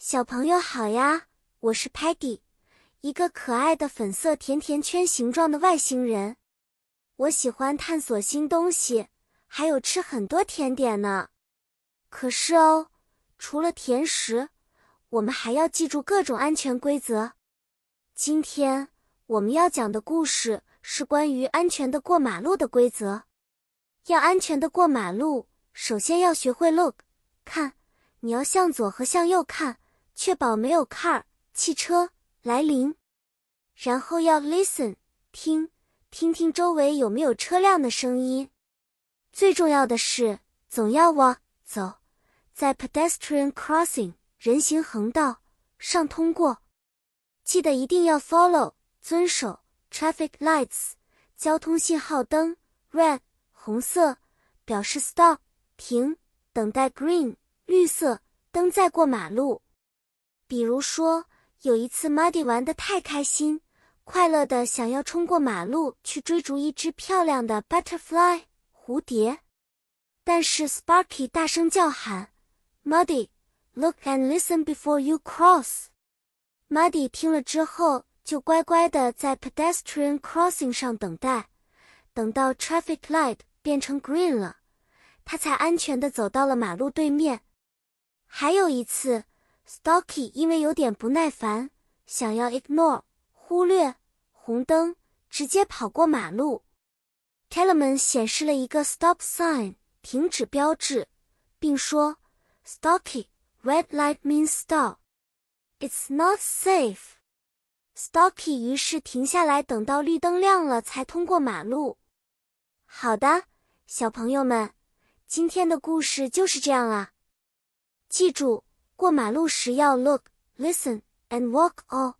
小朋友好呀，我是 Patty，一个可爱的粉色甜甜圈形状的外星人。我喜欢探索新东西，还有吃很多甜点呢。可是哦，除了甜食，我们还要记住各种安全规则。今天我们要讲的故事是关于安全的过马路的规则。要安全的过马路，首先要学会 look，看，你要向左和向右看。确保没有 car 汽车来临，然后要 listen 听，听听周围有没有车辆的声音。最重要的是，总要 walk 走在 pedestrian crossing 人行横道上通过。记得一定要 follow 遵守 traffic lights 交通信号灯 red 红色表示 stop 停，等待 green 绿色灯再过马路。比如说，有一次，Muddy 玩得太开心，快乐的想要冲过马路去追逐一只漂亮的 butterfly 蝴蝶，但是 Sparky 大声叫喊：“Muddy，look and listen before you cross。” Muddy 听了之后，就乖乖的在 pedestrian crossing 上等待，等到 traffic light 变成 green 了，他才安全的走到了马路对面。还有一次。Stocky 因为有点不耐烦，想要 ignore 忽略红灯，直接跑过马路。Tellerman 显示了一个 stop sign 停止标志，并说：“Stocky, red light means stop. It's not safe.” Stocky 于是停下来，等到绿灯亮了才通过马路。好的，小朋友们，今天的故事就是这样啊，记住。过马路时要 look, listen and walk 哦，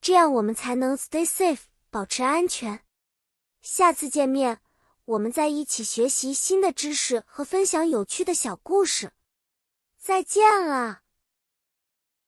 这样我们才能 stay safe，保持安全。下次见面，我们再一起学习新的知识和分享有趣的小故事。再见了。